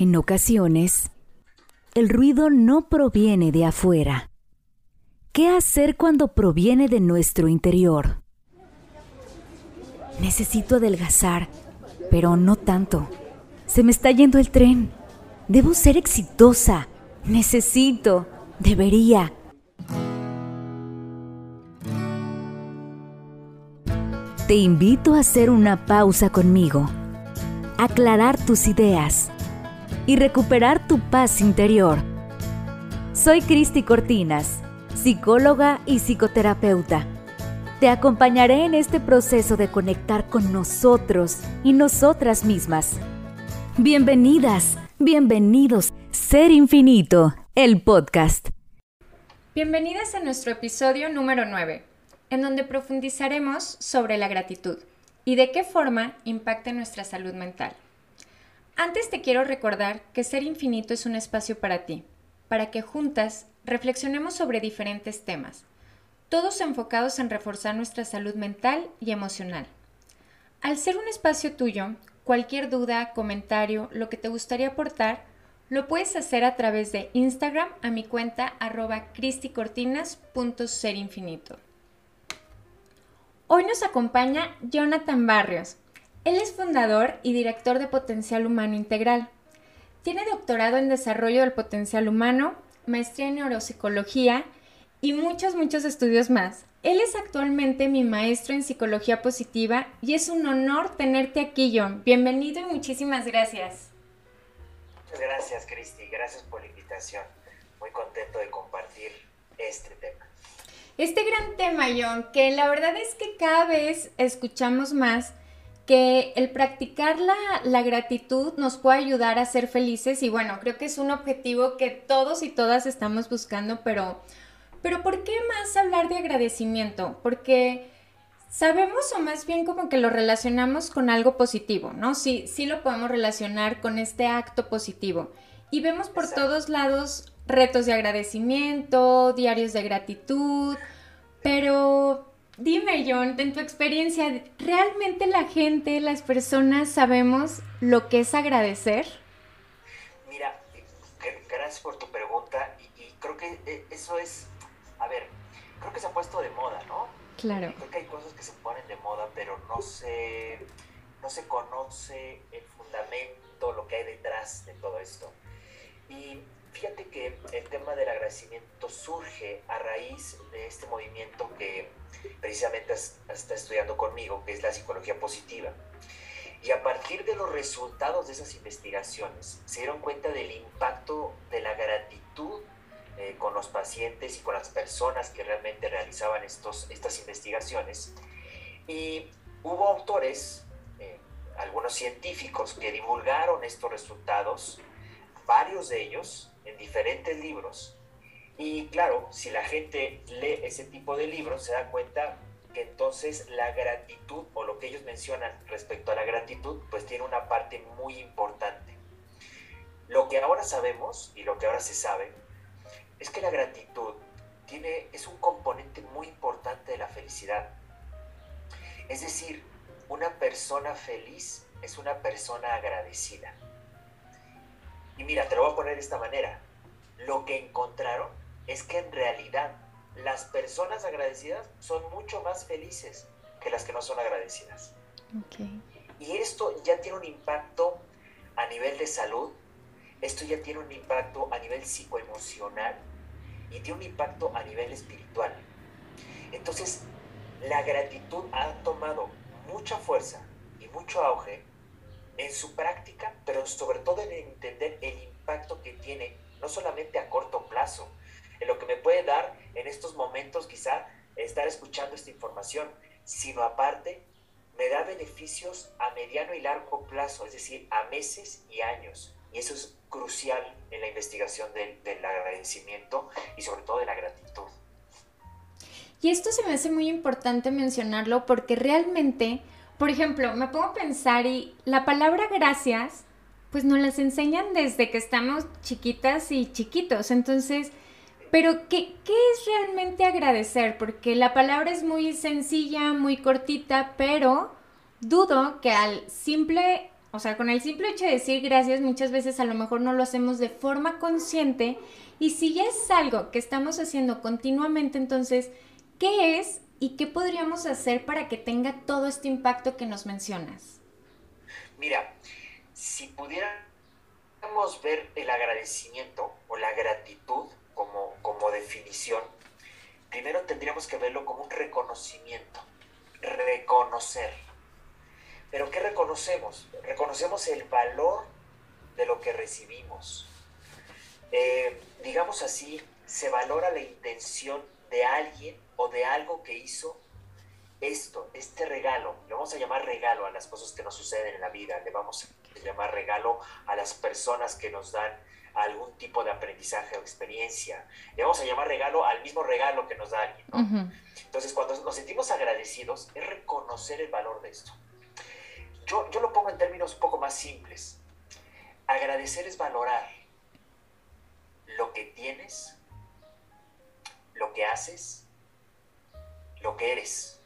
En ocasiones, el ruido no proviene de afuera. ¿Qué hacer cuando proviene de nuestro interior? Necesito adelgazar, pero no tanto. Se me está yendo el tren. Debo ser exitosa. Necesito. Debería. Te invito a hacer una pausa conmigo, aclarar tus ideas y recuperar tu paz interior. Soy Cristi Cortinas, psicóloga y psicoterapeuta. Te acompañaré en este proceso de conectar con nosotros y nosotras mismas. Bienvenidas, bienvenidos, Ser Infinito, el podcast. Bienvenidas a nuestro episodio número 9, en donde profundizaremos sobre la gratitud y de qué forma impacta nuestra salud mental. Antes te quiero recordar que Ser Infinito es un espacio para ti, para que juntas reflexionemos sobre diferentes temas, todos enfocados en reforzar nuestra salud mental y emocional. Al ser un espacio tuyo, cualquier duda, comentario, lo que te gustaría aportar, lo puedes hacer a través de Instagram a mi cuenta arroba cristicortinas.serinfinito. Hoy nos acompaña Jonathan Barrios, él es fundador y director de Potencial Humano Integral. Tiene doctorado en Desarrollo del Potencial Humano, maestría en Neuropsicología y muchos, muchos estudios más. Él es actualmente mi maestro en Psicología Positiva y es un honor tenerte aquí, John. Bienvenido y muchísimas gracias. Muchas gracias, Cristi. Gracias por la invitación. Muy contento de compartir este tema. Este gran tema, John, que la verdad es que cada vez escuchamos más que el practicar la, gratitud nos puede ayudar a ser felices y bueno, creo que es un objetivo que todos y todas estamos buscando, pero, pero ¿por qué más hablar de agradecimiento? Porque sabemos o más bien como que lo relacionamos con algo positivo, ¿no? Sí, sí lo podemos relacionar con este acto positivo. Y vemos por todos lados retos de agradecimiento, diarios de gratitud, pero Dime, John, en tu experiencia, ¿realmente la gente, las personas sabemos lo que es agradecer? Mira, gracias por tu pregunta y, creo que eh, eso es, a ver, creo que se ha puesto de moda, ¿no? Claro. Creo que hay cosas que se ponen de moda, pero no se, no se conoce el fundamento, lo que hay detrás de todo esto. Y fíjate que el tema del agradecimiento surge a raíz de este movimiento que precisamente está estudiando conmigo, que es la psicología positiva. Y a partir de los resultados de esas investigaciones, se dieron cuenta del impacto de la gratitud eh, con los pacientes y con las personas que realmente realizaban estos, estas investigaciones. Y hubo autores, eh, algunos científicos, que divulgaron estos resultados, varios de ellos en diferentes libros, y claro, si la gente lee ese tipo de libros, se da cuenta que entonces la gratitud o lo que ellos mencionan respecto a la gratitud, pues tiene una parte muy importante. Lo que ahora sabemos y lo que ahora se sabe es que la gratitud tiene, es un componente muy importante de la felicidad. Es decir, una persona feliz es una persona agradecida. Y mira, te lo voy a poner de esta manera. Lo que encontraron es que en realidad las personas agradecidas son mucho más felices que las que no son agradecidas. Y esto ya tiene un impacto a nivel de salud, esto ya tiene un impacto a nivel psicoemocional y tiene un impacto a nivel espiritual. Entonces, la gratitud ha tomado mucha fuerza y mucho auge en su práctica, pero sobre todo en entender el impacto que tiene, no solamente a corto plazo, en lo que me puede dar en estos momentos quizá estar escuchando esta información, sino aparte me da beneficios a mediano y largo plazo, es decir, a meses y años. Y eso es crucial en la investigación del, del agradecimiento y sobre todo de la gratitud. Y esto se me hace muy importante mencionarlo porque realmente, por ejemplo, me pongo a pensar y la palabra gracias, pues nos las enseñan desde que estamos chiquitas y chiquitos. Entonces, pero, ¿qué, es realmente agradecer? Porque la palabra es muy sencilla, muy cortita, pero dudo que al simple O sea, con el simple hecho de decir gracias, muchas veces a lo mejor no lo hacemos de forma consciente. Y si ya es algo que estamos haciendo continuamente, entonces, ¿qué es y qué podríamos hacer para que tenga todo este impacto que nos mencionas? Mira, si pudiéramos ver el agradecimiento o la gratitud como, como definición, primero tendríamos que verlo como un reconocimiento, reconocer pero ¿qué reconocemos? Reconocemos el valor de lo que recibimos. Eh, digamos así, se valora la intención de alguien o de algo que hizo esto, este regalo, le vamos a llamar regalo a las cosas que nos suceden en la vida, le vamos a llamar regalo a las personas que nos dan algún tipo de aprendizaje o experiencia, le vamos a llamar regalo al mismo regalo que nos da alguien. Entonces, cuando nos sentimos agradecidos, es reconocer el valor de esto. Yo, lo pongo en términos un poco más simples. Agradecer es valorar lo que tienes, lo que haces, lo que eres.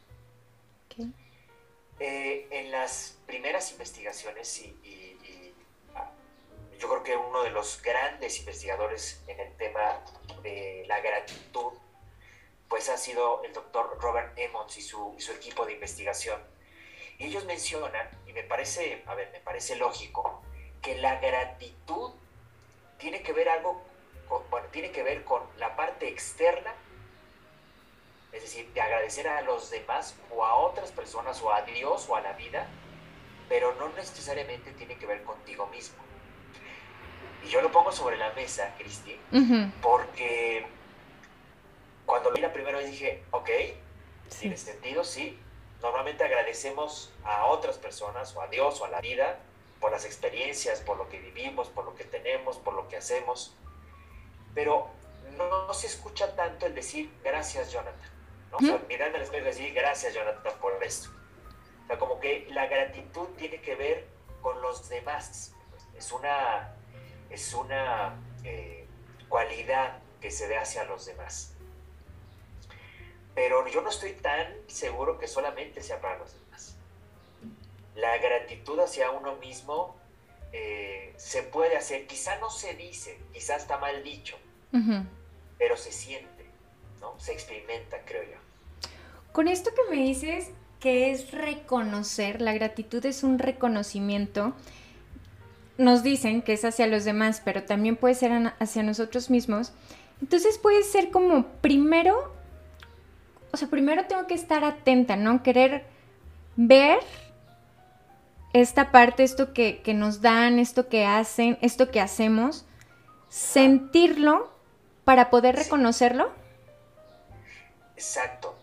Eh, en las primeras investigaciones, y, ah, yo creo que uno de los grandes investigadores en el tema de la gratitud, pues ha sido el doctor Robert Emmons y su, y su equipo de investigación ellos mencionan, y me parece, a ver, me parece lógico, que la gratitud tiene que ver algo, bueno, tiene que ver con la parte externa, es decir, de agradecer a los demás o a otras personas o a Dios o a la vida, pero no necesariamente tiene que ver contigo mismo. Y yo lo pongo sobre la mesa, Cristi, porque cuando lo vi la primera vez dije, ok, tiene sentido, sí, Normalmente agradecemos a otras personas o a Dios o a la vida por las experiencias, por lo que vivimos, por lo que tenemos, por lo que hacemos. Pero no, se escucha tanto el decir gracias Jonathan. ¿No? O sea, al espejo y decir gracias Jonathan por esto. O sea, como que la gratitud tiene que ver con los demás. Es una, es una eh, cualidad que se ve hacia los demás. Pero yo no estoy tan seguro que solamente sea para los demás. La gratitud hacia uno mismo eh, se puede hacer, quizá no se dice, quizá está mal dicho, pero se siente, ¿no? Se experimenta, creo yo. Con esto que me dices que es reconocer, la gratitud es un reconocimiento, nos dicen que es hacia los demás, pero también puede ser hacia nosotros mismos. Entonces puede ser como primero o sea, primero tengo que estar atenta, ¿no? Querer ver esta parte, esto que, nos dan, esto que hacen, esto que hacemos, sentirlo para poder reconocerlo. Exacto.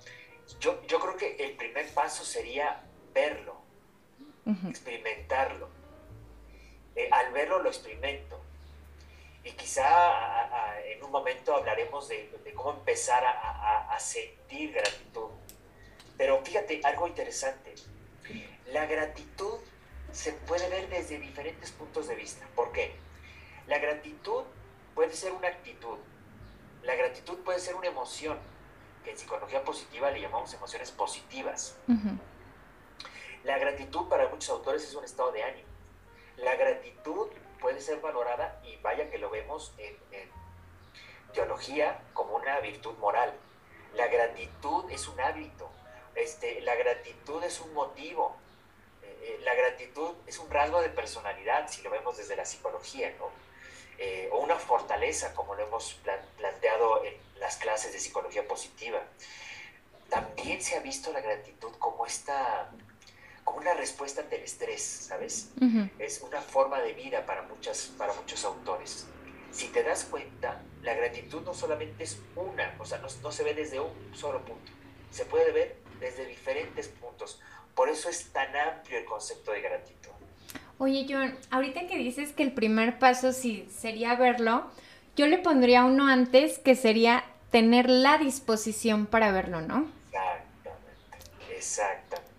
Yo, yo, creo que el primer paso sería verlo, experimentarlo. Eh, al verlo lo experimento y quizá en un momento hablaremos de, cómo empezar a, sentir gratitud. Pero fíjate, algo interesante, la gratitud se puede ver desde diferentes puntos de vista. ¿Por qué? La gratitud puede ser una actitud, la gratitud puede ser una emoción, que en psicología positiva le llamamos emociones positivas. La gratitud para muchos autores es un estado de ánimo. La gratitud puede ser valorada y vaya que lo vemos en, teología como una virtud moral. La gratitud es un hábito, este, la gratitud es un motivo, eh, eh, la gratitud es un rasgo de personalidad, si lo vemos desde la psicología, ¿no? Eh, o una fortaleza, como lo hemos planteado en las clases de psicología positiva. También se ha visto la gratitud como esta como una respuesta ante el estrés, ¿sabes? Es una forma de vida para, muchas, para muchos autores. Si te das cuenta, la gratitud no solamente es una, o sea, no, no se ve desde un solo punto, se puede ver desde diferentes puntos. Por eso es tan amplio el concepto de gratitud. Oye, John, ahorita que dices que el primer paso sí sería verlo, yo le pondría uno antes que sería tener la disposición para verlo, ¿no? Exactamente, exactamente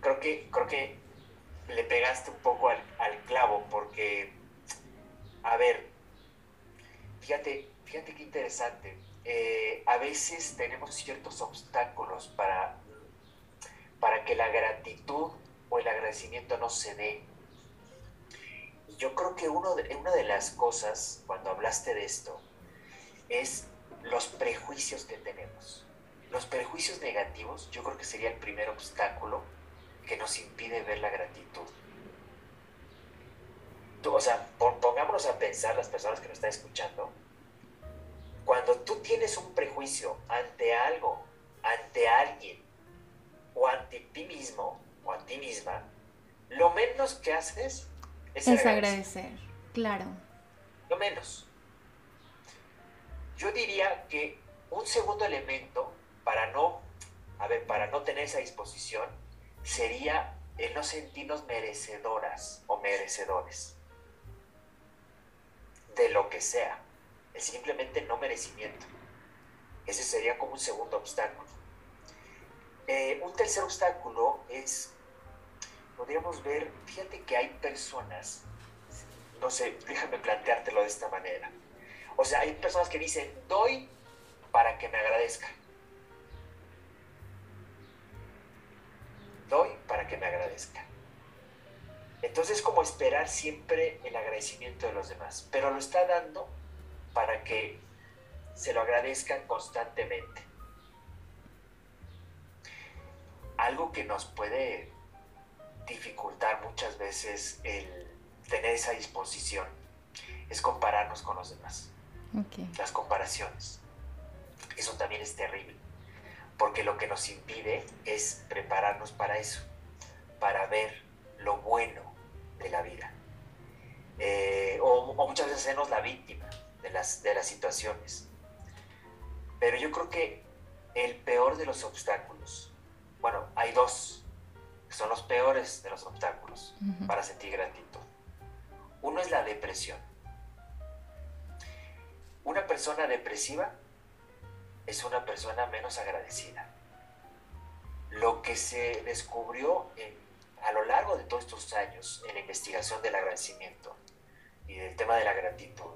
creo que, creo que le pegaste un poco al, clavo porque, a ver, fíjate, fíjate qué interesante. Eh, a veces tenemos ciertos obstáculos para, para que la gratitud o el agradecimiento no se dé. Yo creo que uno de, una de las cosas, cuando hablaste de esto, es los prejuicios que tenemos. Los prejuicios negativos, yo creo que sería el primer obstáculo que nos impide ver la gratitud. o sea, pongámonos a pensar las personas que nos están escuchando. Cuando tú tienes un prejuicio ante algo, ante alguien, o ante ti mismo, o a ti misma, lo menos que haces es, agradecer. Claro. Lo menos. Yo diría que un segundo elemento para no, a ver, para no tener esa disposición sería el no sentirnos merecedoras o merecedores de lo que sea, el simplemente no merecimiento. Ese sería como un segundo obstáculo. Eh, un tercer obstáculo es podríamos ver, fíjate que hay personas, no sé, déjame planteártelo de esta manera. O sea, hay personas que dicen, doy para que me agradezca. Doy para que me agradezca. Entonces es como esperar siempre el agradecimiento de los demás, pero lo está dando para que se lo agradezcan constantemente. Algo que nos puede dificultar muchas veces el tener esa disposición es compararnos con los demás. Las comparaciones. Eso también es terrible, porque lo que nos impide es prepararnos para eso, para ver lo bueno de la vida. Eh, o, muchas veces hacernos la víctima de las, de las situaciones. Pero yo creo que el peor de los obstáculos, bueno, hay dos son los peores de los obstáculos para sentir gratitud. Uno es la depresión. Una persona depresiva es una persona menos agradecida. Lo que se descubrió a lo largo de todos estos años en la investigación del agradecimiento y del tema de la gratitud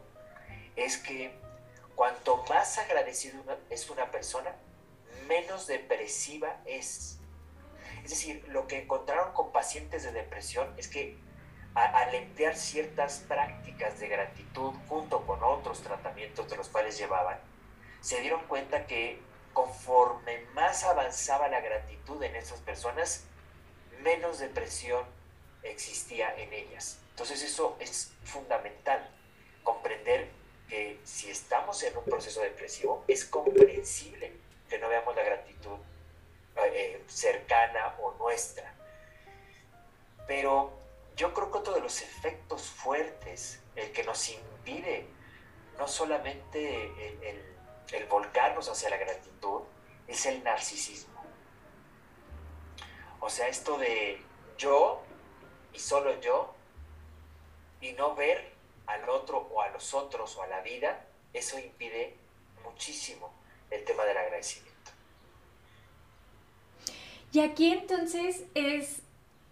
es que cuanto más agradecido es una persona, menos depresiva es. Es decir, lo que encontraron con pacientes de depresión es que al emplear ciertas prácticas de gratitud junto con otros tratamientos de los cuales llevaban, se dieron cuenta que conforme más avanzaba la gratitud en esas personas, menos depresión existía en ellas. Entonces eso es fundamental, comprender que si estamos en un proceso depresivo, es comprensible que no veamos la gratitud eh, cercana o nuestra. Pero yo creo que otro de los efectos fuertes, el que nos impide no solamente el, el volcarnos hacia la gratitud, es el narcisismo. O sea, esto de yo y solo yo, y no ver al otro o a los otros o a la vida, eso impide muchísimo el tema del agradecimiento. Y aquí entonces es,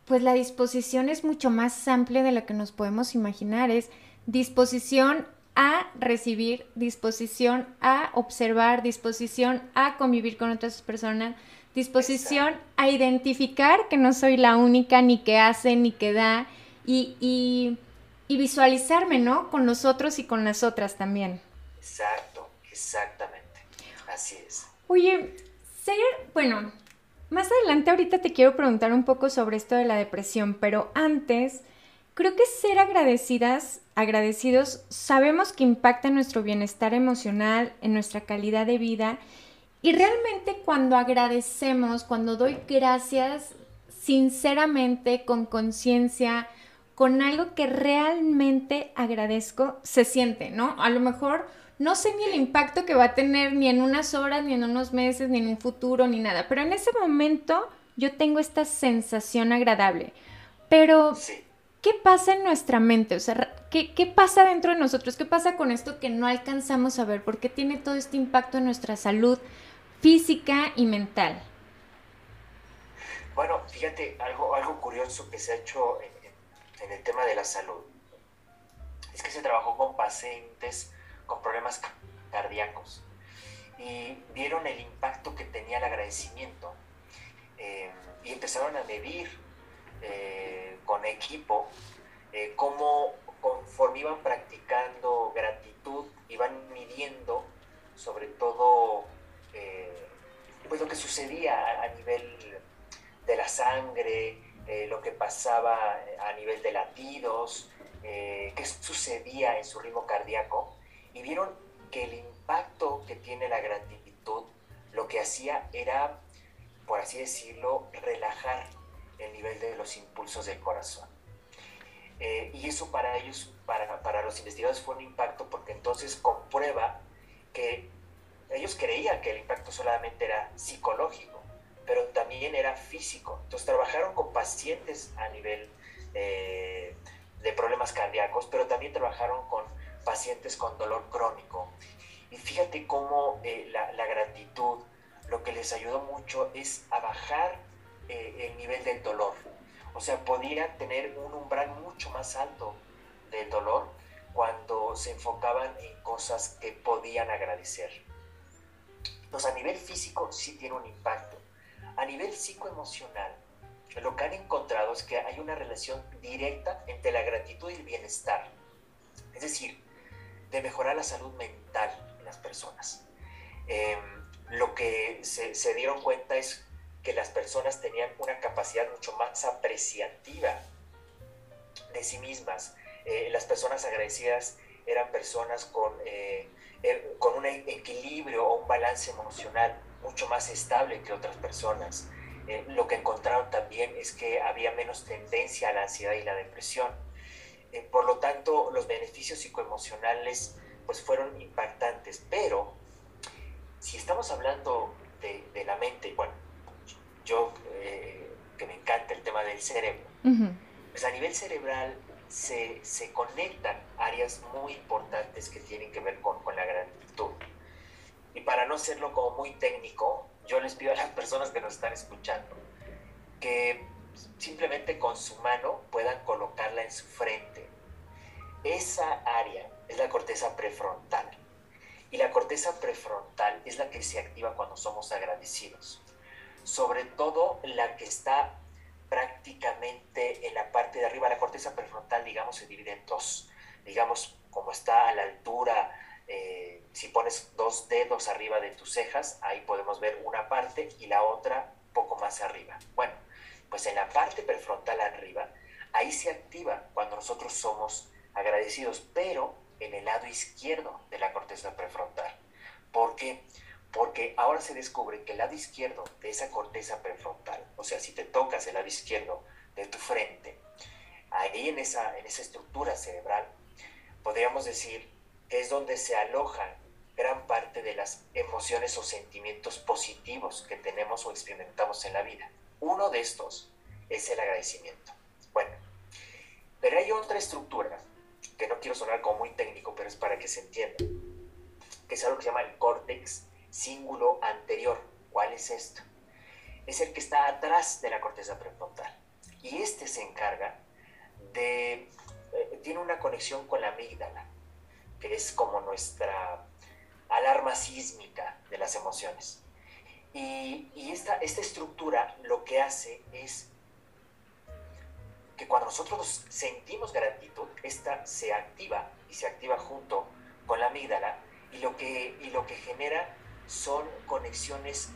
pues la disposición es mucho más amplia de lo que nos podemos imaginar, es disposición a recibir, disposición a observar, disposición a convivir con otras personas, disposición a identificar que no soy la única, ni que hace, ni que da, y, y, y visualizarme, ¿no? Con los otros y con las otras también. Exacto, exactamente. Así es. Oye, ser, bueno, más adelante ahorita te quiero preguntar un poco sobre esto de la depresión, pero antes, creo que ser agradecidas, agradecidos, sabemos que impacta en nuestro bienestar emocional, en nuestra calidad de vida. Y realmente cuando agradecemos, cuando doy gracias sinceramente, con conciencia, con algo que realmente agradezco, se siente, ¿no? A lo mejor no sé ni el impacto que va a tener ni en unas horas, ni en unos meses, ni en un futuro, ni nada. Pero en ese momento yo tengo esta sensación agradable. Pero, ¿qué pasa en nuestra mente? O sea, ¿qué, ¿qué, pasa dentro de nosotros? ¿Qué pasa con esto que no alcanzamos a ver? ¿Por qué tiene todo este impacto en nuestra salud física y mental? Bueno, fíjate, algo, algo curioso que se ha hecho en, en el tema de la salud es que se trabajó con pacientes con problemas cardíacos. Y vieron el impacto que tenía el agradecimiento eh, y empezaron a medir eh, con equipo eh, cómo conforme iban practicando gratitud, iban midiendo sobre todo pues lo que sucedía a, nivel de la sangre, lo que pasaba a nivel de latidos, qué sucedía en su ritmo cardíaco, y vieron que el impacto que tiene la gratitud lo que hacía era, por así decirlo, relajar el nivel de los impulsos del corazón. Eh, y eso para ellos, para, para los investigadores fue un impacto porque entonces comprueba que ellos creían que el impacto solamente era psicológico, pero también era físico. Entonces trabajaron con pacientes a nivel eh, de problemas cardíacos, pero también trabajaron con pacientes con dolor crónico. Y fíjate cómo eh, la, gratitud lo que les ayudó mucho es a bajar el nivel del dolor. O sea, podían tener un umbral mucho más alto del dolor cuando se enfocaban en cosas que podían agradecer. Entonces, a nivel físico sí tiene un impacto. A nivel psicoemocional, lo que han encontrado es que hay una relación directa entre la gratitud y el bienestar. Es decir, de mejorar la salud mental en las personas. Em, lo que se, dieron cuenta es que las personas tenían una capacidad mucho más apreciativa de sí mismas. Eh, las personas agradecidas eran personas con, eh, er, con un equilibrio o un balance emocional mucho más estable que otras personas. Eh, lo que encontraron también es que había menos tendencia a la ansiedad y la depresión. Por lo tanto, los beneficios psicoemocionales pues fueron impactantes, pero si estamos hablando de, de la mente, bueno, yo eh, que me encanta el tema del cerebro, pues a nivel cerebral se, se, conectan áreas muy importantes que tienen que ver con, con la gratitud. Y para no serlo como muy técnico, yo les pido a las personas que nos están escuchando que simplemente con su mano puedan colocarla en su frente. Esa área es la corteza prefrontal. Y la corteza prefrontal es la que se activa cuando somos agradecidos sobre todo la que está prácticamente en la parte de arriba, la corteza prefrontal, digamos, se divide en dos. Digamos, como está a la altura, eh, si pones dos dedos arriba de tus cejas, ahí podemos ver una parte y la otra poco más arriba. Bueno, pues en la parte prefrontal arriba, ahí se activa cuando nosotros somos agradecidos, pero en el lado izquierdo de la corteza prefrontal. ¿Por qué? porque ahora se descubre que el lado izquierdo de esa corteza prefrontal, o sea, si te tocas el lado izquierdo de tu frente, ahí en esa, en esa estructura cerebral, podríamos decir que es donde se alojan gran parte de las emociones o sentimientos positivos que tenemos o experimentamos en la vida. Uno de estos es el agradecimiento. Bueno, pero hay otra estructura, que no quiero sonar como muy técnico, pero es para que se entienda, que es algo que se llama el córtex cíngulo anterior. ¿Cuál es esto? Es el que está atrás de la corteza prefrontal. Y este se encarga de... Eh, tiene una conexión con la amígdala, que es como nuestra alarma sísmica de las emociones. Y, y esta, esta estructura lo que hace es que cuando nosotros sentimos gratitud, esta se activa y se activa junto con la amígdala y lo que, y lo que genera son conexiones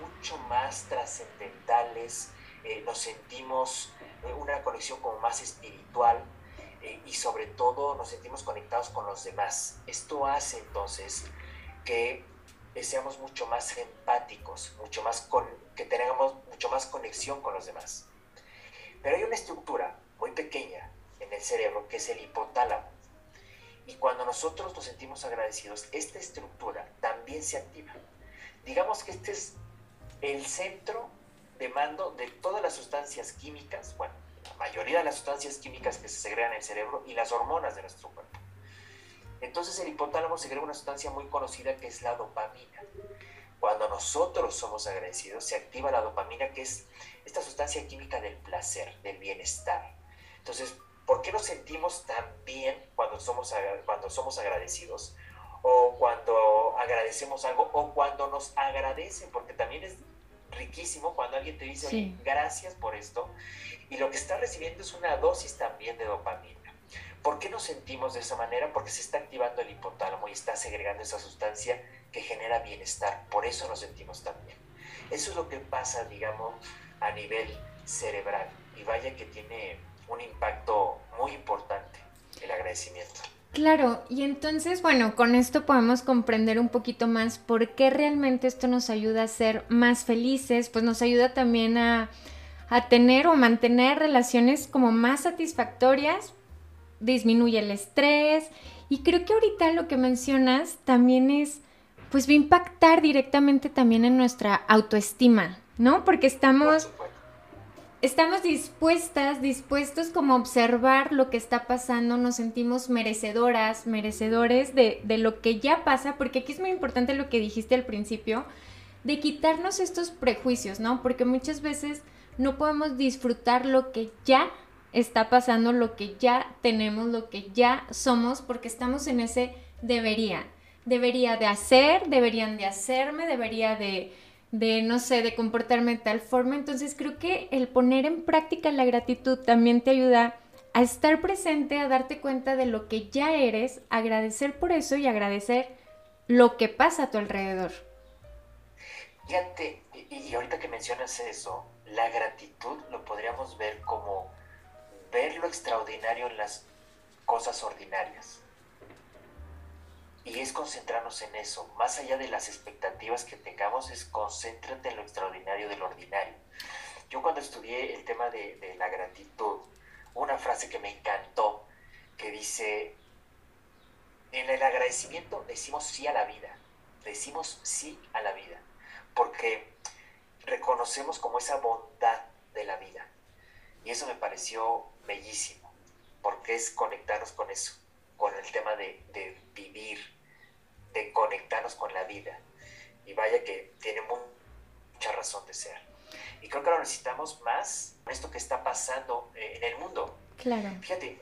mucho más trascendentales, eh, nos sentimos eh, una conexión como más espiritual eh, y sobre todo nos sentimos conectados con los demás. Esto hace entonces que seamos mucho más empáticos, mucho más con, que tengamos mucho más conexión con los demás. Pero hay una estructura muy pequeña en el cerebro que es el hipotálamo. Y cuando nosotros nos sentimos agradecidos, esta estructura también se activa. Digamos que este es el centro de mando de todas las sustancias químicas, bueno, la mayoría de las sustancias químicas que se segregan en el cerebro y las hormonas de nuestro cuerpo. Entonces el hipotálamo segrega una sustancia muy conocida que es la dopamina. Cuando nosotros somos agradecidos, se activa la dopamina, que es esta sustancia química del placer, del bienestar. Entonces, ¿Por qué nos sentimos tan bien cuando somos, cuando somos agradecidos? O cuando agradecemos algo, o cuando nos agradecen, porque también es riquísimo cuando alguien te dice, gracias por esto, y lo que está recibiendo es una dosis también de dopamina. ¿Por qué nos sentimos de esa manera? Porque se está activando el hipotálamo y está segregando esa sustancia que genera bienestar. Por eso nos sentimos tan bien. Eso es lo que pasa, digamos, a nivel cerebral. Y vaya que tiene un impacto muy importante el agradecimiento. Claro, y entonces, bueno, con esto podemos comprender un poquito más por qué realmente esto nos ayuda a ser más felices, pues nos ayuda también a, a tener o mantener relaciones como más satisfactorias, disminuye el estrés y creo que ahorita lo que mencionas también es, pues va a impactar directamente también en nuestra autoestima, ¿no? Porque estamos estamos dispuestas, dispuestos como a observar lo que está pasando, nos sentimos merecedoras, merecedores de, de, lo que ya pasa, porque aquí es muy importante lo que dijiste al principio, de quitarnos estos prejuicios, ¿no? Porque muchas veces no podemos disfrutar lo que ya está pasando, lo que ya tenemos, lo que ya somos, porque estamos en ese debería. Debería de hacer, deberían de hacerme, debería de de, no sé, de comportarme de tal forma. Entonces creo que el poner en práctica la gratitud también te ayuda a estar presente, a darte cuenta de lo que ya eres, agradecer por eso y agradecer lo que pasa a tu alrededor. Fíjate, y ahorita que mencionas eso, la gratitud lo podríamos ver como ver lo extraordinario en las cosas ordinarias. Y es concentrarnos en eso. Más allá de las expectativas que tengamos, es concéntrate en lo extraordinario del ordinario. Yo cuando estudié el tema de, la gratitud, una frase que me encantó, que dice, en el agradecimiento decimos sí a la vida, decimos sí a la vida, porque reconocemos como esa bondad de la vida. Y eso me pareció bellísimo, porque es conectarnos con eso, con el tema de, de vivir, de conectarnos con la vida. Y vaya que tiene mucha razón de ser. Y creo que lo necesitamos más esto que está pasando eh, en el mundo. Claro. Fíjate,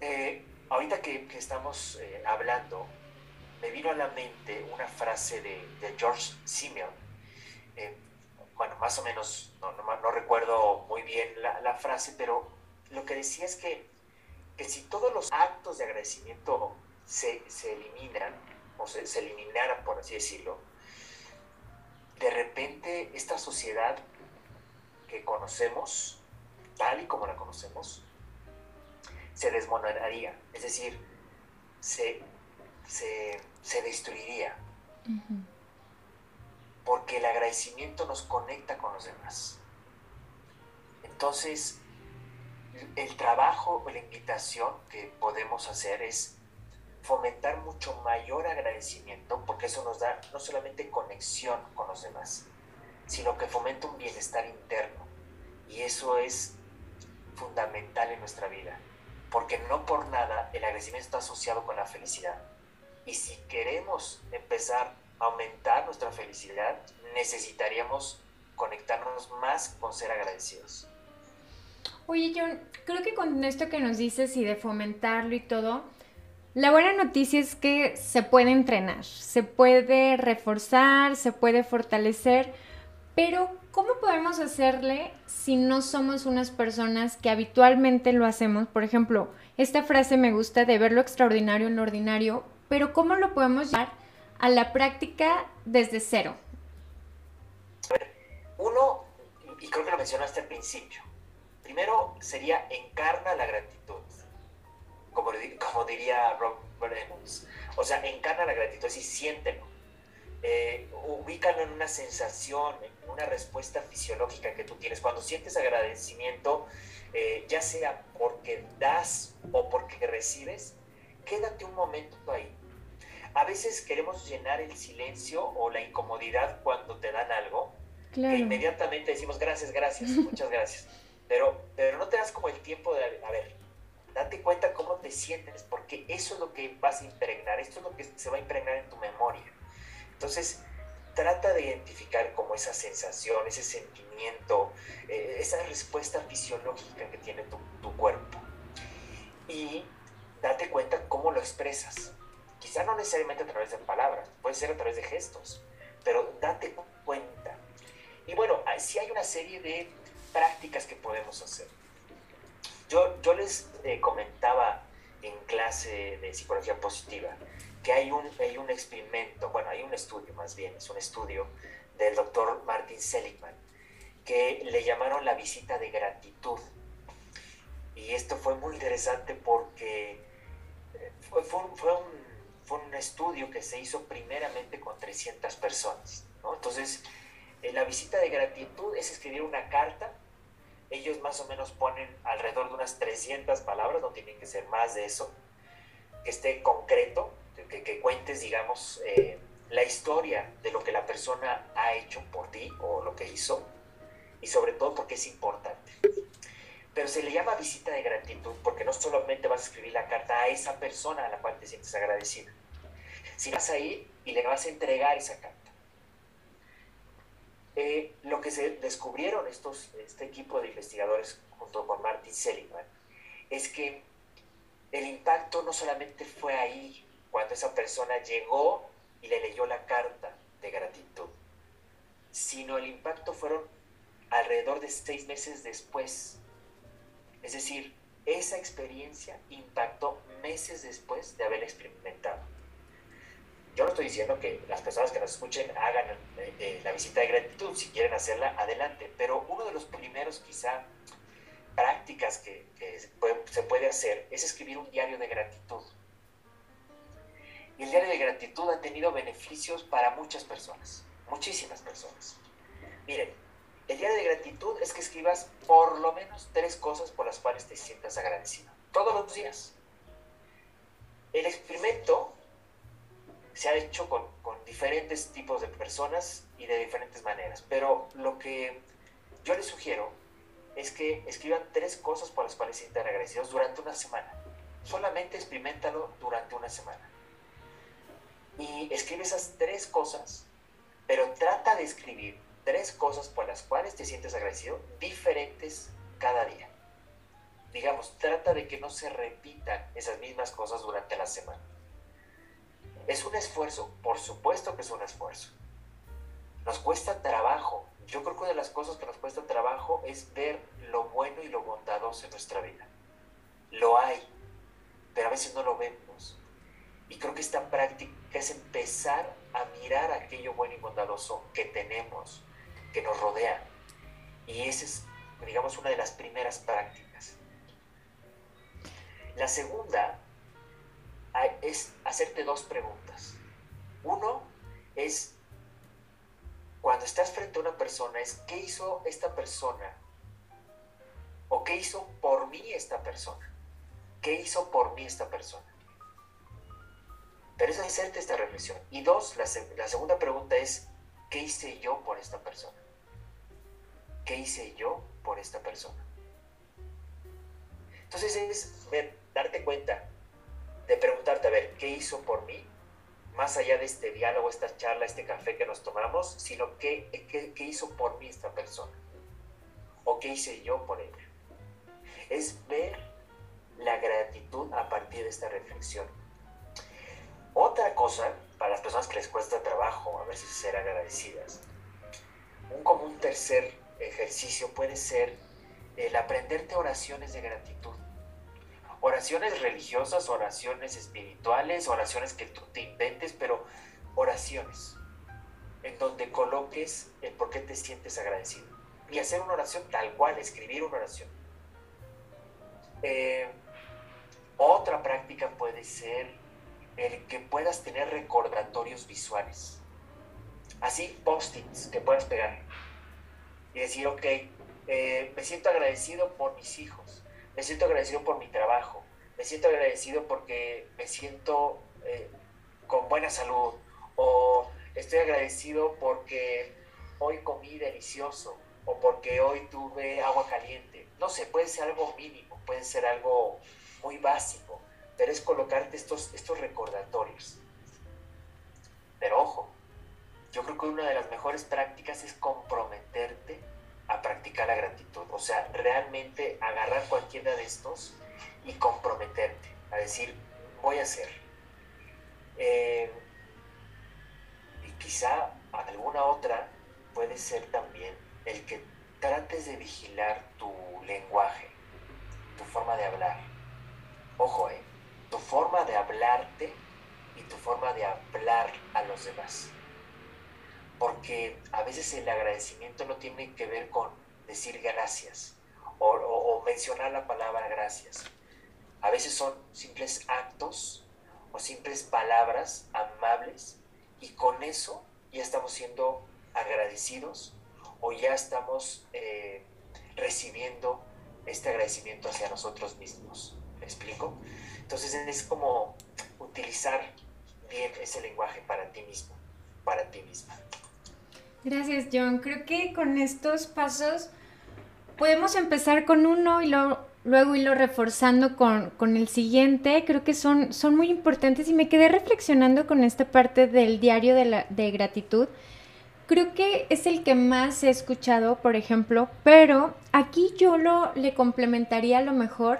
eh, ahorita que, estamos eh, hablando, me vino a la mente una frase de, George Simeon. bueno, más o menos, no, no, recuerdo muy bien la, la, frase, pero lo que decía es que, que si todos los actos de agradecimiento se, se eliminan, o se, se eliminara, por así decirlo, de repente esta sociedad que conocemos, tal y como la conocemos, se desmoronaría, es decir, se, se, destruiría. Porque el agradecimiento nos conecta con los demás. Entonces, el trabajo o la invitación que podemos hacer es fomentar mucho mayor agradecimiento, porque eso nos da no solamente conexión con los demás, sino que fomenta un bienestar interno. Y eso es fundamental en nuestra vida, porque no por nada el agradecimiento está asociado con la felicidad. Y si queremos empezar a aumentar nuestra felicidad, necesitaríamos conectarnos más con ser agradecidos. Oye, John, creo que con esto que nos dices y de fomentarlo y todo, la buena noticia es que se puede entrenar, se puede reforzar, se puede fortalecer, pero ¿cómo podemos hacerle si no somos unas personas que habitualmente lo hacemos? Por ejemplo, esta frase me gusta de ver lo extraordinario en lo ordinario, pero ¿cómo lo podemos llevar a la práctica desde cero? Uno, y creo que lo mencionaste al principio, primero sería encarna la gratitud como, como diría Robert Emmons. O sea, encarna la gratitud, y siéntelo. Eh, ubícalo en una sensación, en una respuesta fisiológica que tú tienes. Cuando sientes agradecimiento, eh, ya sea porque das o porque recibes, quédate un momento ahí. A veces queremos llenar el silencio o la incomodidad cuando te dan algo, que inmediatamente decimos gracias, gracias, muchas gracias. Pero, pero no te das como el tiempo de, a ver, date cuenta cómo te sientes, porque eso es lo que vas a impregnar, esto es lo que se va a impregnar en tu memoria. Entonces, trata de identificar como esa sensación, ese sentimiento, eh, esa respuesta fisiológica que tiene tu, tu, cuerpo. Y date cuenta cómo lo expresas. Quizá no necesariamente a través de palabras, puede ser a través de gestos, pero date cuenta. Y bueno, sí hay una serie de prácticas que podemos hacer. Yo, yo les eh, comentaba en clase de psicología positiva que hay un, hay un experimento, bueno, hay un estudio más bien, es un estudio del doctor Martin Seligman, que le llamaron la visita de gratitud. Y esto fue muy interesante porque eh, fue, fue, un, fue un, estudio que se hizo primeramente con 300 personas. Entonces, eh, la visita de gratitud es escribir una carta. Ellos más o menos ponen alrededor de unas 300 palabras, no tienen que ser más de eso, que esté concreto, que, cuentes, digamos, eh, la historia de lo que la persona ha hecho por ti o lo que hizo, y sobre todo porque es importante. Pero se le llama visita de gratitud porque no solamente vas a escribir la carta a esa persona a la cual te sientes agradecida, si vas a ir y le vas a entregar esa carta. Eh, lo que se descubrieron estos, este equipo de investigadores junto con Martin Seligman es que el impacto no solamente fue ahí cuando esa persona llegó y le leyó la carta de gratitud, sino el impacto fueron alrededor de seis meses después. Es decir, esa experiencia impactó meses después de haberla experimentado. Yo no estoy diciendo que las personas que nos escuchen hagan eh, eh, la visita de gratitud, si quieren hacerla, adelante, pero uno de los primeros quizá prácticas que, se puede hacer es escribir un diario de gratitud. Y el diario de gratitud ha tenido beneficios para muchas personas, muchísimas personas. Miren, el diario de gratitud es que escribas por lo menos tres cosas por las cuales te sientas agradecido, todos los días. El experimento se ha hecho con, diferentes tipos de personas y de diferentes maneras, pero lo que yo les sugiero es que escriban tres cosas por las cuales se sientan agradecidos durante una semana. Solamente experimentalo durante una semana y escribe esas tres cosas, pero trata de escribir tres cosas por las cuales te sientes agradecido diferentes cada día. Digamos, trata de que no se repitan esas mismas cosas durante la semana. Es un esfuerzo, por supuesto que es un esfuerzo. Nos cuesta trabajo. Yo creo que una de las cosas que nos cuesta trabajo es ver lo bueno y lo bondadoso en nuestra vida. Lo hay, pero a veces no lo vemos. Y creo que esta práctica es empezar a mirar aquello bueno y bondadoso que tenemos, que nos rodea. Y esa es, digamos, una de las primeras prácticas. La segunda es hacerte dos preguntas. Uno es, cuando estás frente a una persona, es ¿qué hizo esta persona? ¿O qué hizo por mí esta persona? ¿Qué hizo por mí esta persona? Pero es hacerte esta reflexión. Y dos, la, segunda pregunta es, ¿qué hice yo por esta persona? ¿Qué hice yo por esta persona? Entonces es darte cuenta de preguntarte, a ver, ¿qué hizo por mí? Más allá de este diálogo, esta charla, este café que nos tomamos, sino ¿qué, qué, qué hizo por mí esta persona? ¿O qué hice yo por ella? Es ver la gratitud a partir de esta reflexión otra cosa, para las personas que les cuesta trabajo a veces ser agradecidas, un como un tercer ejercicio puede ser el aprenderte oraciones de gratitud. Oraciones religiosas, oraciones espirituales, oraciones que tú te inventes, pero oraciones en donde coloques el por qué te sientes agradecido. Y hacer una oración tal cual, escribir una oración. Eh, otra práctica puede ser el que puedas tener recordatorios visuales. Así, post-its que puedas pegar. Y decir, ok, eh, me siento agradecido por mis hijos, me siento agradecido por mi trabajo, me siento agradecido porque me siento eh, con buena salud, o estoy agradecido porque hoy comí delicioso, o porque hoy tuve agua caliente. No sé, puede ser algo mínimo, puede ser algo muy básico, pero es colocarte estos, estos recordatorios. Pero ojo, yo creo que una de las mejores prácticas es comprometerte a practicar la gratitud. O sea, realmente agarrar cualquiera de estos y comprometerte a decir, voy a hacer. Eh, y quizá alguna otra puede ser también el que trates de vigilar tu lenguaje, tu forma de hablar. Ojo, eh, tu forma de hablarte y tu forma de hablar a los demás. Porque a veces el agradecimiento no tiene que ver con decir gracias o, mencionar la palabra gracias. A veces son simples actos o simples palabras amables y con eso ya estamos siendo agradecidos o ya estamos eh, recibiendo este agradecimiento hacia nosotros mismos. ¿Me explico? Entonces es como utilizar bien ese lenguaje para ti mismo, para ti misma. Gracias, John. Creo que con estos pasos podemos empezar con uno y luego irlo reforzando con, con, el siguiente. Creo que son, son muy importantes y me quedé reflexionando con esta parte del diario de, la, de gratitud. Creo que es el que más he escuchado, por ejemplo, pero aquí yo lo le complementaría a lo mejor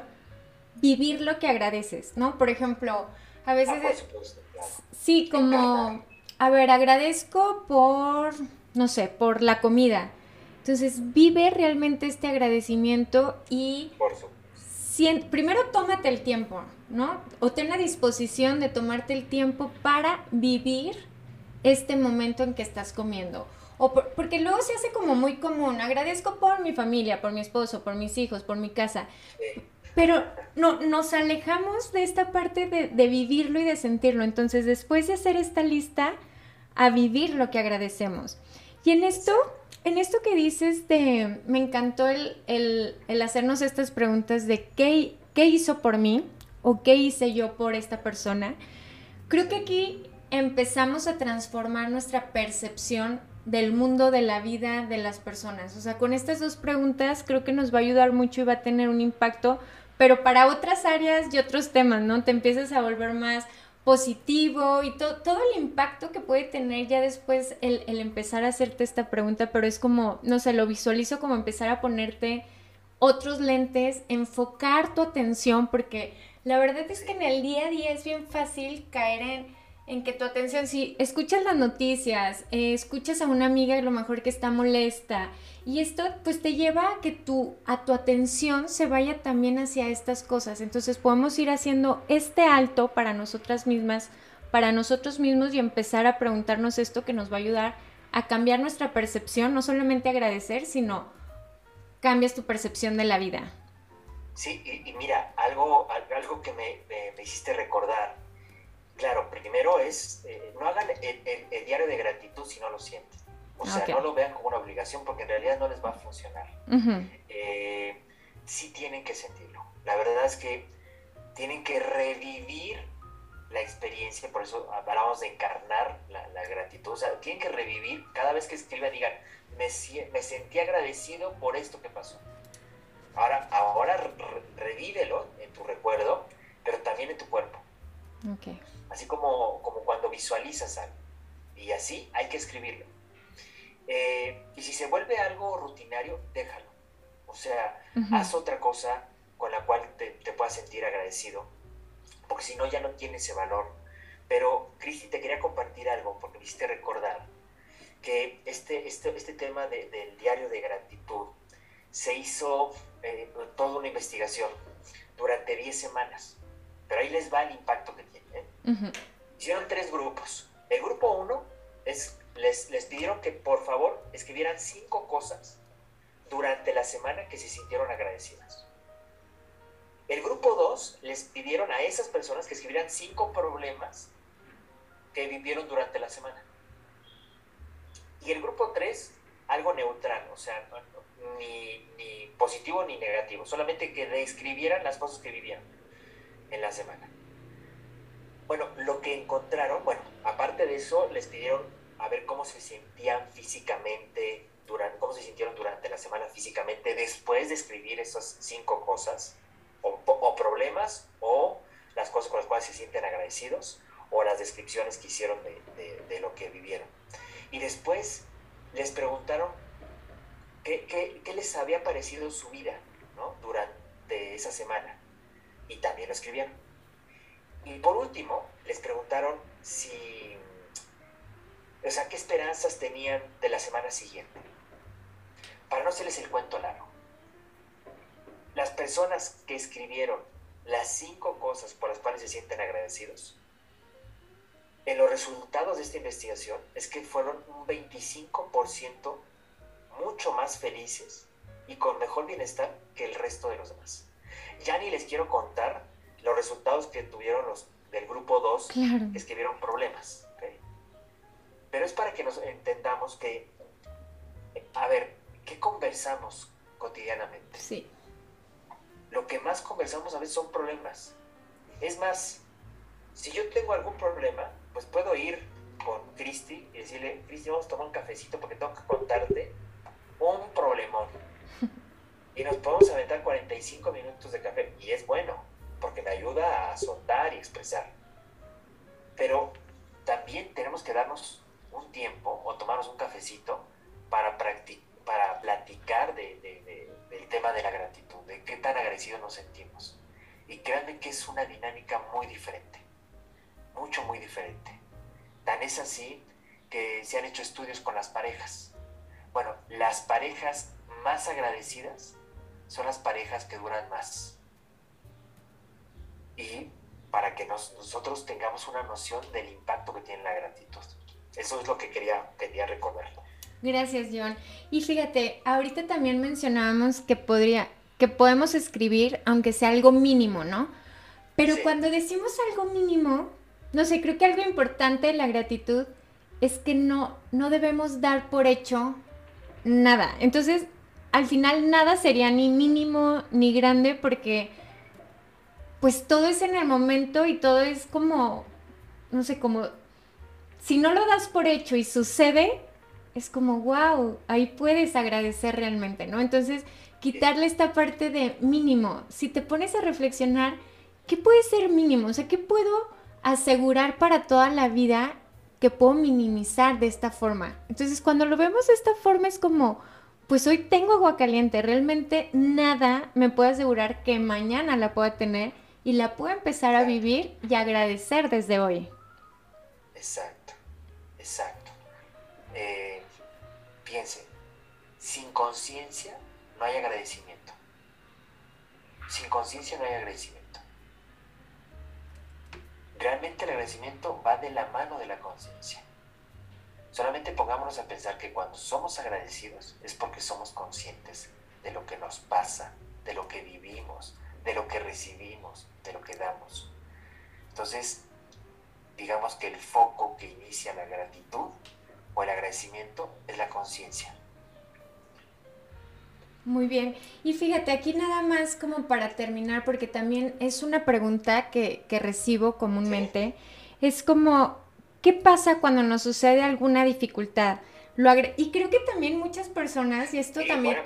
vivir lo que agradeces, ¿no? Por ejemplo, a veces... Ah, sí, como, a ver, agradezco por, no sé, por la comida. Entonces, vive realmente este agradecimiento y... primero tómate el tiempo, ¿no? O ten la disposición de tomarte el tiempo para vivir este momento en que estás comiendo. O porque luego se hace como muy común, agradezco por mi familia, por mi esposo, por mis hijos, por mi casa. Pero no, nos alejamos de esta parte de, de, vivirlo y de sentirlo. Entonces, después de hacer esta lista, a vivir lo que agradecemos. Y en esto, en esto que dices de, me encantó el, el, hacernos estas preguntas de qué, qué hizo por mí o qué hice yo por esta persona. Creo que aquí empezamos a transformar nuestra percepción del mundo, de la vida, de las personas. O sea, con estas dos preguntas creo que nos va a ayudar mucho y va a tener un impacto, pero para otras áreas y otros temas, ¿no? Te empiezas a volver más positivo y todo el impacto que puede tener ya después el, el empezar a hacerte esta pregunta, pero es como, no sé, lo visualizo como empezar a ponerte otros lentes, enfocar tu atención, porque la verdad es que en el día a día es bien fácil caer en en que tu atención, si escuchas las noticias, eh, escuchas a una amiga a lo mejor que está molesta, y esto pues te lleva a que tu, a tu atención se vaya también hacia estas cosas. Entonces podemos ir haciendo este alto para nosotras mismas, para nosotros mismos y empezar a preguntarnos esto que nos va a ayudar a cambiar nuestra percepción, no solamente agradecer, sino cambias tu percepción de la vida. Sí, y, mira, algo, algo que me, me hiciste recordar Claro, primero es, eh, no hagan el, diario de gratitud si no lo sienten. O sea, no lo vean como una obligación porque en realidad no les va a funcionar. Eh, sí tienen que sentirlo. La verdad es que tienen que revivir la experiencia, por eso hablamos de encarnar la, gratitud. O sea, tienen que revivir cada vez que escriban, digan, me, me sentí agradecido por esto que pasó. Ahora, ahora revívelo en tu recuerdo, pero también en tu cuerpo. Okay así como, como cuando visualizas algo. Y así hay que escribirlo. Eh, y si se vuelve algo rutinario, déjalo. O sea, haz otra cosa con la cual te, te puedas sentir agradecido, porque si no ya no tiene ese valor. Pero, Cristi, te quería compartir algo, porque me hiciste recordar que este, este, este tema del diario de gratitud se hizo eh, toda una investigación durante 10 semanas. Pero ahí les va el impacto que tiene. Hicieron tres grupos. El grupo uno es, les, pidieron que por favor escribieran cinco cosas durante la semana que se sintieron agradecidas. El grupo 2 les pidieron a esas personas que escribieran cinco problemas que vivieron durante la semana. Y el grupo 3, algo neutral, o sea, ni, ni, positivo ni negativo, solamente que describieran las cosas que vivían en la semana. Bueno, lo que encontraron, bueno, aparte de eso, les pidieron a ver cómo se sentían físicamente, durante, cómo se sintieron durante la semana físicamente después de escribir esas cinco cosas, o, problemas, o las cosas con las cuales se sienten agradecidos, o las descripciones que hicieron de, lo que vivieron. Y después les preguntaron qué, les había parecido su vida durante esa semana. Y también lo escribieron. Y por último, les preguntaron si, o sea, qué esperanzas tenían de la semana siguiente. Para no hacerles el cuento largo. Las personas que escribieron las cinco cosas por las cuales se sienten agradecidos, en los resultados de esta investigación es que fueron un 25% mucho más felices y con mejor bienestar que el resto de los demás. Ya ni les quiero contar los resultados que tuvieron los del grupo 2, que es que vieron problemas. Pero es para que nos entendamos que, a ver, ¿qué conversamos cotidianamente? Sí. Lo que más conversamos a veces son problemas. Es más, si yo tengo algún problema, pues puedo ir con Cristi y decirle, Cristi, vamos a tomar un cafecito porque tengo que contarte un problemón. Y nos podemos aventar 45 minutos de café. Y es bueno, porque me ayuda a soltar y expresar. Pero también tenemos que darnos un tiempo o tomarnos un cafecito para, para platicar del tema de la gratitud, de qué tan agradecidos nos sentimos. Y créanme que es una dinámica muy diferente, mucho, muy diferente. Tan es así que se han hecho estudios con las parejas. Bueno, las parejas más agradecidas son las parejas que duran más. Y para que nosotros tengamos una noción del impacto que tiene la gratitud. Eso es lo que quería, quería recordar. Gracias, John. Y fíjate, ahorita también mencionábamos que podría, que podemos escribir, aunque sea algo mínimo, ¿no? Pero cuando decimos algo mínimo, no sé, creo que algo importante de la gratitud es que no, no debemos dar por hecho nada. Entonces, al final nada sería ni mínimo ni grande porque pues todo es en el momento y todo es como, no sé, como si no lo das por hecho y sucede, es como, wow, ahí puedes agradecer realmente, ¿no? Entonces, quitarle esta parte de mínimo. Si te pones a reflexionar, ¿qué puede ser mínimo? O sea, ¿qué puedo asegurar para toda la vida que puedo minimizar de esta forma? Entonces, cuando lo vemos de esta forma es como, pues hoy tengo agua caliente, realmente nada me puede asegurar que mañana la pueda tener y la puedo empezar a vivir y agradecer desde hoy. Exacto. Exacto. Eh, piensen, sin conciencia no hay agradecimiento. Sin conciencia no hay agradecimiento. Realmente el agradecimiento va de la mano de la conciencia. Solamente pongámonos a pensar que cuando somos agradecidos es porque somos conscientes de lo que nos pasa, de lo que vivimos, de lo que recibimos, de lo que damos. Entonces, digamos que el foco que inicia la gratitud o el agradecimiento es la conciencia. Muy bien. Y fíjate, aquí nada más como para terminar, porque también es una pregunta que, recibo comúnmente, es como, ¿qué pasa cuando nos sucede alguna dificultad? Lo y creo que también muchas personas, y esto también...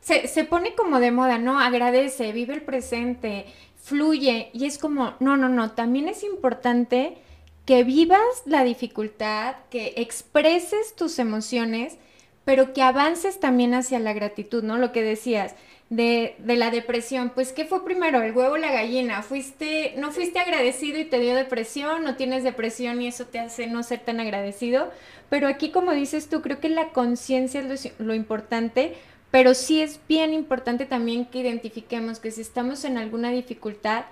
Se, se pone como de moda, ¿no? Agradece, vive el presente, fluye, y es como, no, no, no, también es importante que vivas la dificultad, que expreses tus emociones, pero que avances también hacia la gratitud, ¿no? Lo que decías de, la depresión, pues ¿qué fue primero, el huevo o la gallina? ¿Fuiste, no fuiste agradecido y te dio depresión, no tienes depresión y eso te hace no ser tan agradecido? Pero aquí, como dices tú, creo que la conciencia es lo importante, pero sí es bien importante también que identifiquemos que si estamos en alguna dificultad,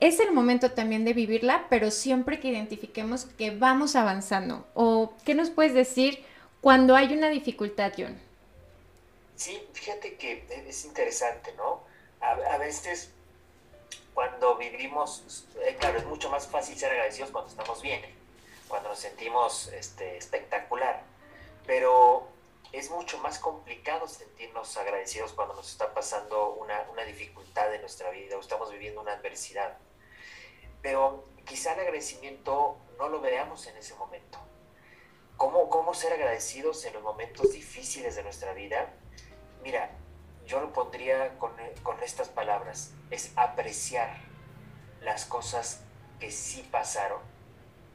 es el momento también de vivirla, pero siempre que identifiquemos que vamos avanzando. ¿O qué nos puedes decir cuando hay una dificultad, John? Sí, fíjate que es interesante, ¿no? A, veces cuando vivimos, eh, claro, es mucho más fácil ser agradecidos cuando estamos bien, cuando nos sentimos este, espectacular, pero es mucho más complicado sentirnos agradecidos cuando nos está pasando una, una dificultad en nuestra vida o estamos viviendo una adversidad pero quizá el agradecimiento no lo veamos en ese momento. ¿Cómo, cómo ser agradecidos en los momentos difíciles de nuestra vida? Mira, yo lo pondría con, con estas palabras, es apreciar las cosas que sí pasaron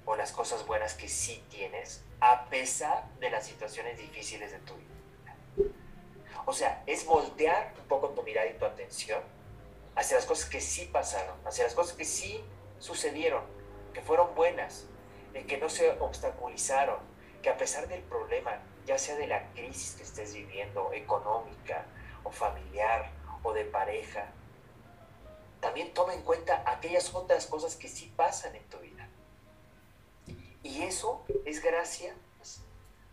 o las cosas buenas que sí tienes a pesar de las situaciones difíciles de tu vida. O sea, es voltear un poco tu mirada y tu atención hacia las cosas que sí pasaron, hacia las cosas que sí sucedieron, que fueron buenas, que no se obstaculizaron, que a pesar del problema, ya sea de la crisis que estés viviendo, económica o familiar o de pareja, también toma en cuenta aquellas otras cosas que sí pasan en tu vida. Y eso es gracias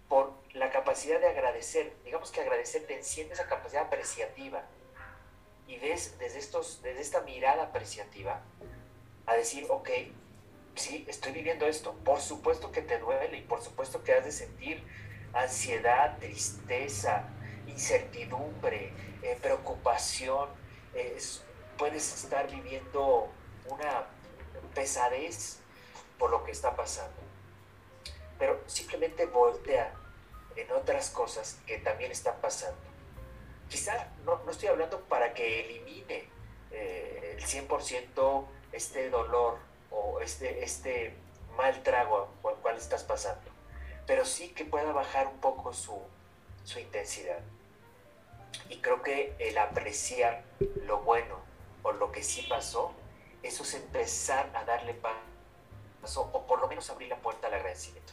por la capacidad de agradecer. Digamos que agradecer te enciende esa capacidad apreciativa. Y ves desde, estos, desde esta mirada apreciativa a decir, ok, sí, estoy viviendo esto. Por supuesto que te duele y por supuesto que has de sentir ansiedad, tristeza, incertidumbre, eh, preocupación. puedes estar viviendo una pesadez por lo que está pasando. Pero simplemente voltea en otras cosas que también están pasando. Quizá no, estoy hablando para que elimine eh, el 100% este dolor o este, este mal trago por el cual estás pasando, pero sí que pueda bajar un poco su, su intensidad. Y creo que el apreciar lo bueno o lo que sí pasó, eso es empezar a darle paso o por lo menos abrir la puerta al agradecimiento.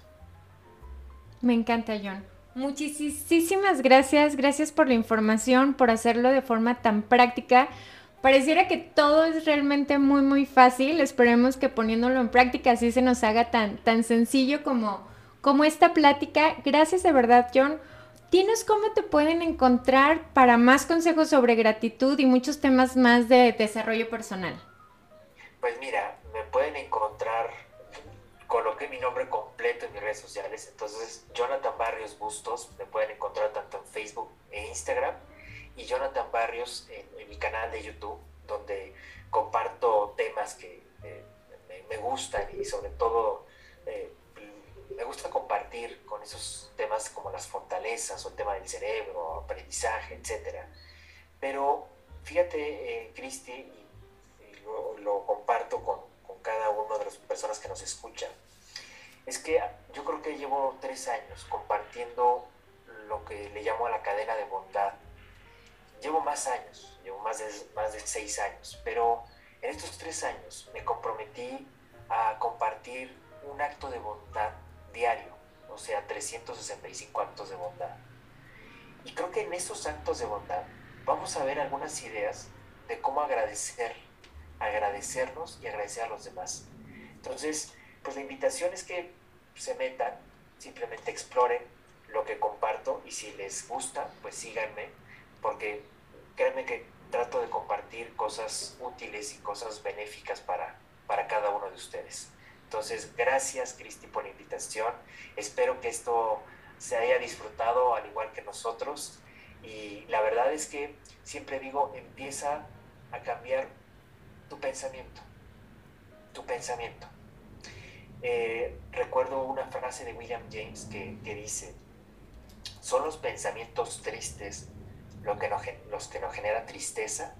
Me encanta, John. Muchísimas gracias, gracias por la información, por hacerlo de forma tan práctica. Pareciera que todo es realmente muy, muy fácil. Esperemos que poniéndolo en práctica así se nos haga tan, tan sencillo como, como esta plática. Gracias de verdad, John. ¿Tienes cómo te pueden encontrar para más consejos sobre gratitud y muchos temas más de desarrollo personal? Pues mira, me pueden encontrar coloqué mi nombre completo en mis redes sociales. Entonces, Jonathan Barrios Bustos, me pueden encontrar tanto en Facebook e Instagram, y Jonathan Barrios en, mi canal de YouTube, donde comparto temas que eh, me, gustan y sobre todo eh, me gusta compartir con esos temas como las fortalezas o el tema del cerebro, aprendizaje, etc. Pero fíjate, eh, Cristi, y, lo comparto con, cada una de las personas que nos escuchan, es que yo creo que llevo tres años compartiendo lo que le llamo a la cadena de bondad. Llevo más años, llevo más de, más de seis años, pero en estos tres años me comprometí a compartir un acto de bondad diario, o sea, 365 actos de bondad. Y creo que en esos actos de bondad vamos a ver algunas ideas de cómo agradecer agradecernos y agradecer a los demás. Entonces, pues la invitación es que se metan, simplemente exploren lo que comparto y si les gusta, pues síganme, porque créanme que trato de compartir cosas útiles y cosas benéficas para, para cada uno de ustedes. Entonces, gracias Cristi por la invitación. Espero que esto se haya disfrutado al igual que nosotros. Y la verdad es que siempre digo, empieza a cambiar tu pensamiento, tu pensamiento. Eh, recuerdo una frase de William James que, dice, ¿son los pensamientos tristes lo que los que nos genera tristeza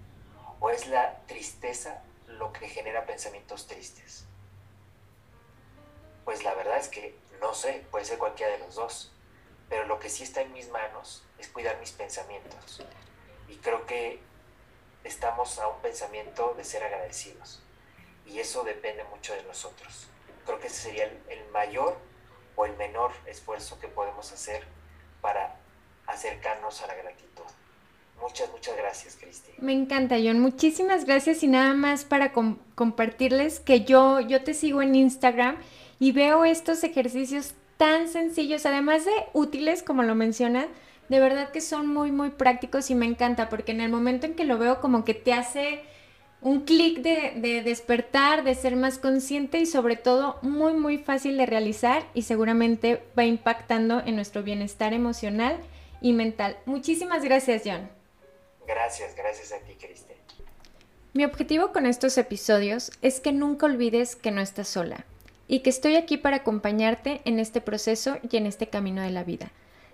o es la tristeza lo que genera pensamientos tristes? Pues la verdad es que no sé, puede ser cualquiera de los dos, pero lo que sí está en mis manos es cuidar mis pensamientos. Y creo que estamos a un pensamiento de ser agradecidos. Y eso depende mucho de nosotros. Creo que ese sería el, mayor o el menor esfuerzo que podemos hacer para acercarnos a la gratitud. Muchas, muchas gracias, Cristi. Me encanta, John. Muchísimas gracias y nada más para compartirles que yo, yo te sigo en Instagram y veo estos ejercicios tan sencillos, además de útiles, como lo mencionas, de verdad que son muy, muy prácticos y me encanta porque en el momento en que lo veo como que te hace un clic de, despertar, de ser más consciente y sobre todo muy, muy fácil de realizar y seguramente va impactando en nuestro bienestar emocional y mental. Muchísimas gracias, John. Gracias, gracias a ti, Cristian. Mi objetivo con estos episodios es que nunca olvides que no estás sola y que estoy aquí para acompañarte en este proceso y en este camino de la vida.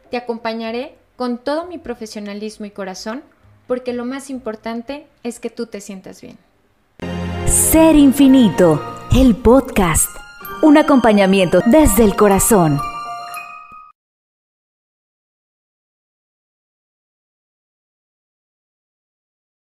Te acompañaré con todo mi profesionalismo y corazón, porque lo más importante es que tú te sientas bien. Ser Infinito, el podcast, un acompañamiento desde el corazón.